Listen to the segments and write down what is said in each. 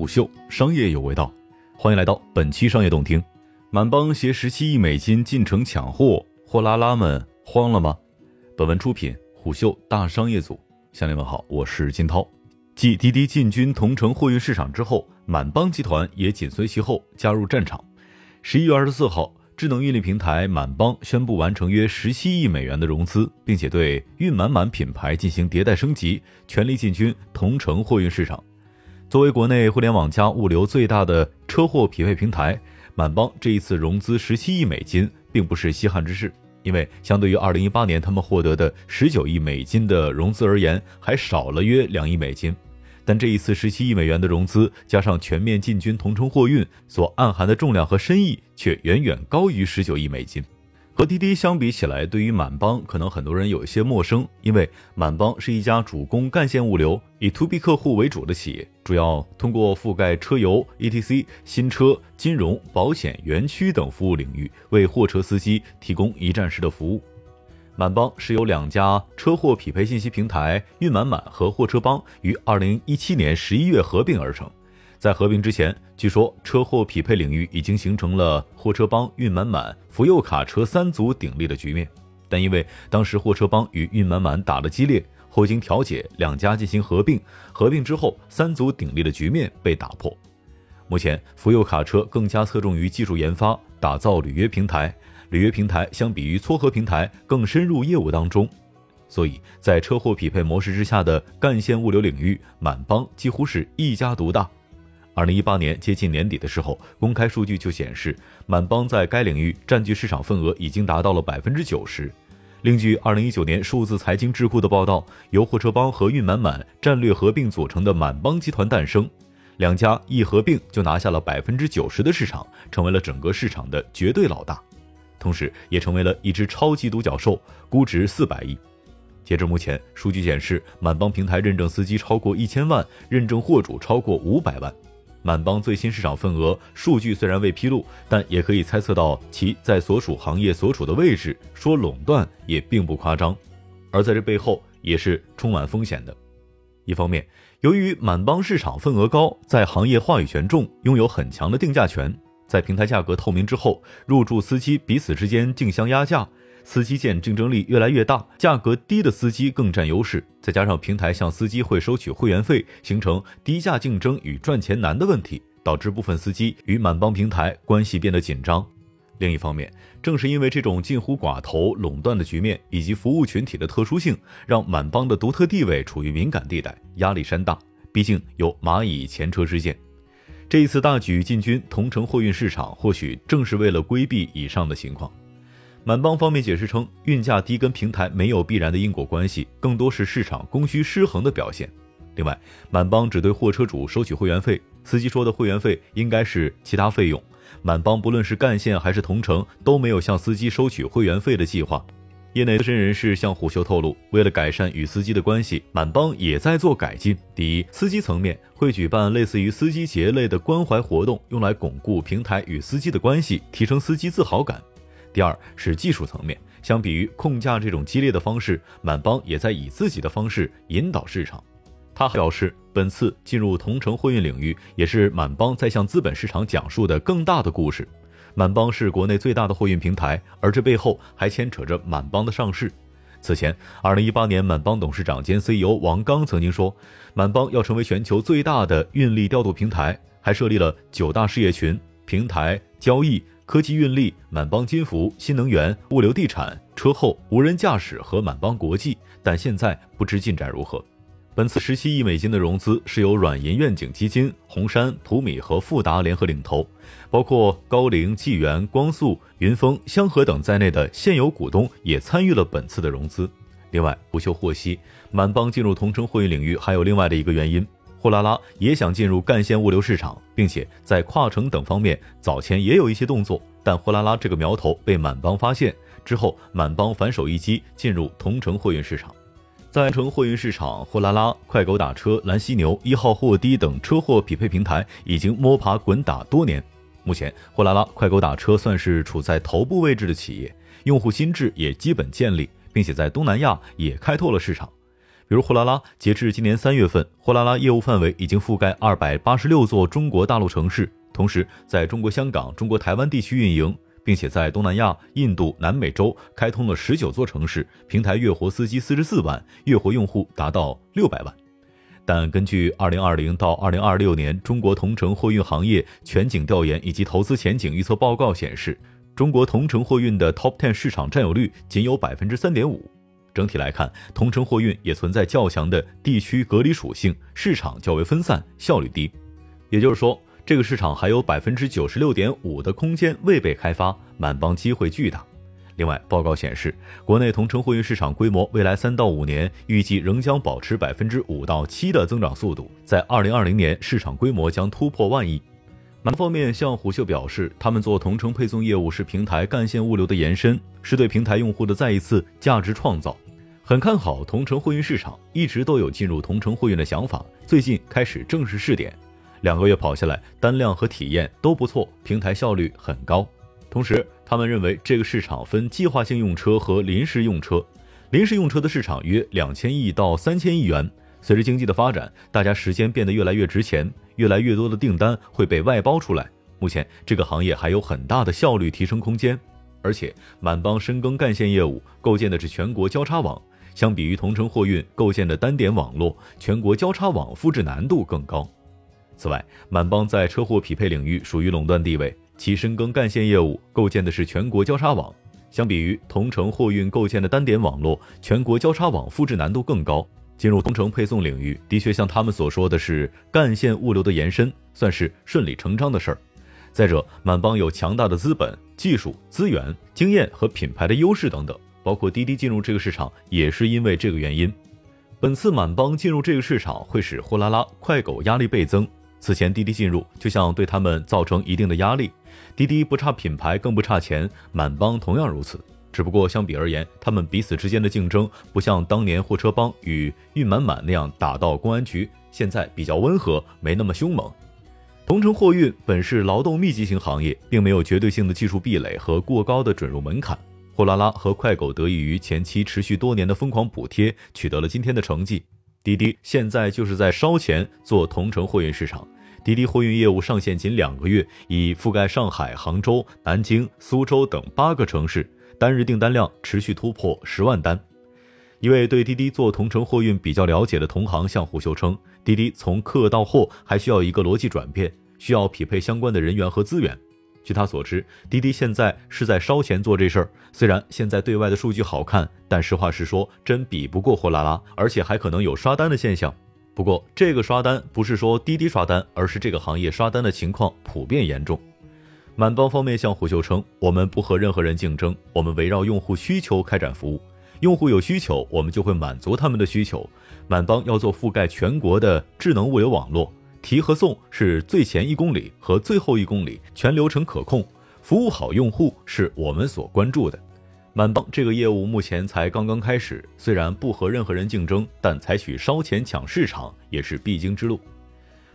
虎嗅商业有味道，欢迎来到本期商业动听。满帮携十七亿美金进城抢货，货拉拉们慌了吗？本文出品虎嗅大商业组，向您问好，我是金涛。继滴滴进军同城货运市场之后，满帮集团也紧随其后加入战场。十一月二十四号。智能运力平台满帮宣布完成约十七亿美元的融资，并且对运满满品牌进行迭代升级，全力进军同城货运市场。作为国内互联网加物流最大的车货匹配平台，满帮这一次融资十七亿美金，并不是稀罕之事，因为相对于二零一八年他们获得的十九亿美金的融资而言，还少了约两亿美金。但这一次十七亿美元的融资，加上全面进军同城货运所暗含的重量和深意，却远远高于十九亿美金。和滴滴相比起来，对于满帮可能很多人有一些陌生，因为满帮是一家主攻干线物流、以 to B 客户为主的企业，主要通过覆盖车油、ETC、新车、金融、保险、园区等服务领域，为货车司机提供一站式的服务。满帮是由两家车货匹配信息平台运满满和货车帮于二零一七年十一月合并而成。在合并之前，据说车货匹配领域已经形成了货车帮、运满满、福佑卡车三足鼎立的局面。但因为当时货车帮与运满满打得激烈，后经调解，两家进行合并。合并之后，三足鼎立的局面被打破。目前，福佑卡车更加侧重于技术研发，打造履约平台。履约平台相比于撮合平台更深入业务当中，所以在车货匹配模式之下的干线物流领域，满帮几乎是一家独大。二零一八年接近年底的时候，公开数据就显示，满帮在该领域占据市场份额已经达到了百分之九十。另据二零一九年数字财经智库的报道，由货车帮和运满满战略合并组成的满帮集团诞生，两家一合并就拿下了百分之九十的市场，成为了整个市场的绝对老大。同时，也成为了一只超级独角兽，估值四百亿。截至目前，数据显示，满帮平台认证司机超过一千万，认证货主超过五百万。满帮最新市场份额数据虽然未披露，但也可以猜测到其在所属行业所处的位置，说垄断也并不夸张。而在这背后，也是充满风险的。一方面，由于满帮市场份额高，在行业话语权重，拥有很强的定价权。在平台价格透明之后，入驻司机彼此之间竞相压价，司机见竞争力越来越大，价格低的司机更占优势。再加上平台向司机会收取会员费，形成低价竞争与赚钱难的问题，导致部分司机与满帮平台关系变得紧张。另一方面，正是因为这种近乎寡头垄断的局面以及服务群体的特殊性，让满帮的独特地位处于敏感地带，压力山大。毕竟有蚂蚁前车之鉴。这一次大举进军同城货运市场，或许正是为了规避以上的情况。满帮方面解释称，运价低跟平台没有必然的因果关系，更多是市场供需失衡的表现。另外，满帮只对货车主收取会员费，司机说的会员费应该是其他费用。满帮不论是干线还是同城，都没有向司机收取会员费的计划。业内资深人士向虎嗅透露，为了改善与司机的关系，满帮也在做改进。第一，司机层面会举办类似于司机节类的关怀活动，用来巩固平台与司机的关系，提升司机自豪感。第二是技术层面，相比于控价这种激烈的方式，满帮也在以自己的方式引导市场。他表示，本次进入同城货运领域，也是满帮在向资本市场讲述的更大的故事。满帮是国内最大的货运平台，而这背后还牵扯着满帮的上市。此前，二零一八年，满帮董事长兼 CEO 王刚曾经说，满帮要成为全球最大的运力调度平台，还设立了九大事业群：平台、交易、科技、运力、满邦金服、新能源、物流、地产、车后、无人驾驶和满邦国际。但现在不知进展如何。本次十七亿美金的融资是由软银愿景基金、红杉、普米和富达联合领投，包括高瓴、纪元、光速、云峰、香河等在内的现有股东也参与了本次的融资。另外，不秀获悉，满邦进入同城货运领域还有另外的一个原因，货拉拉也想进入干线物流市场，并且在跨城等方面早前也有一些动作，但货拉拉这个苗头被满帮发现之后，满帮反手一击进入同城货运市场。在城货运市场，货拉拉、快狗打车、蓝犀牛、一号货滴等车货匹配平台已经摸爬滚打多年。目前，货拉拉、快狗打车算是处在头部位置的企业，用户心智也基本建立，并且在东南亚也开拓了市场。比如货拉拉，截至今年三月份，货拉拉业务范围已经覆盖二百八十六座中国大陆城市，同时在中国香港、中国台湾地区运营，并且在东南亚、印度、南美洲开通了十九座城市，平台月活司机四十四万，月活用户达到六百万。但根据二零二零到二零二六年中国同城货运行业全景调研以及投资前景预测报告显示，中国同城货运的 Top Ten 市场占有率仅有百分之三点五。整体来看，同城货运也存在较强的地区隔离属性，市场较为分散，效率低。也就是说，这个市场还有百分之九十六点五的空间未被开发，满帮机会巨大。另外，报告显示，国内同城货运市场规模未来三到五年预计仍将保持百分之五到七的增长速度，在二零二零年市场规模将突破万亿。南方面向虎嗅表示，他们做同城配送业务是平台干线物流的延伸，是对平台用户的再一次价值创造，很看好同城货运市场，一直都有进入同城货运的想法，最近开始正式试点，两个月跑下来，单量和体验都不错，平台效率很高。同时，他们认为这个市场分计划性用车和临时用车，临时用车的市场约两千亿到三千亿元。随着经济的发展，大家时间变得越来越值钱，越来越多的订单会被外包出来。目前这个行业还有很大的效率提升空间，而且满帮深耕干线业务，构建的是全国交叉网，相比于同城货运构建的单点网络，全国交叉网复制难度更高。此外，满帮在车货匹配领域属于垄断地位，其深耕干线业务构建的是全国交叉网，相比于同城货运构建的单点网络，全国交叉网复制难度更高。进入同城配送领域，的确像他们所说的是干线物流的延伸，算是顺理成章的事儿。再者，满帮有强大的资本、技术、资源、经验和品牌的优势等等，包括滴滴进入这个市场也是因为这个原因。本次满帮进入这个市场会使货拉拉、快狗压力倍增。此前滴滴进入就像对他们造成一定的压力。滴滴不差品牌，更不差钱，满帮同样如此。只不过相比而言，他们彼此之间的竞争不像当年货车帮与运满满那样打到公安局，现在比较温和，没那么凶猛。同城货运本是劳动密集型行业，并没有绝对性的技术壁垒和过高的准入门槛。货拉拉和快狗得益于前期持续多年的疯狂补贴，取得了今天的成绩。滴滴现在就是在烧钱做同城货运市场。滴滴货运业务上线仅两个月，已覆盖上海、杭州、南京、苏州等八个城市。单日订单量持续突破十万单。一位对滴滴做同城货运比较了解的同行向虎嗅称，滴滴从客到货还需要一个逻辑转变，需要匹配相关的人员和资源。据他所知，滴滴现在是在烧钱做这事儿。虽然现在对外的数据好看，但实话实说，真比不过货拉拉，而且还可能有刷单的现象。不过，这个刷单不是说滴滴刷单，而是这个行业刷单的情况普遍严重。满帮方面向虎嗅称，我们不和任何人竞争，我们围绕用户需求开展服务，用户有需求，我们就会满足他们的需求。满帮要做覆盖全国的智能物流网络，提和送是最前一公里和最后一公里全流程可控，服务好用户是我们所关注的。满帮这个业务目前才刚刚开始，虽然不和任何人竞争，但采取烧钱抢市场也是必经之路。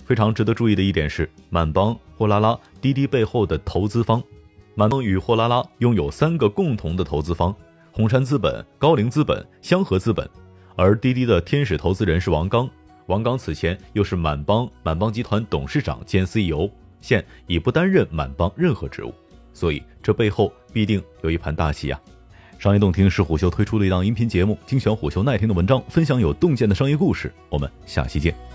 非常值得注意的一点是，满帮、货拉拉、滴滴背后的投资方，满帮与货拉拉拥有三个共同的投资方：红杉资本、高瓴资本、香河资本。而滴滴的天使投资人是王刚，王刚此前又是满帮满帮集团董事长兼 CEO，现已不担任满帮任何职务，所以这背后必定有一盘大棋呀！商业洞听是虎嗅推出的一档音频节目，精选虎嗅耐听的文章，分享有洞见的商业故事。我们下期见。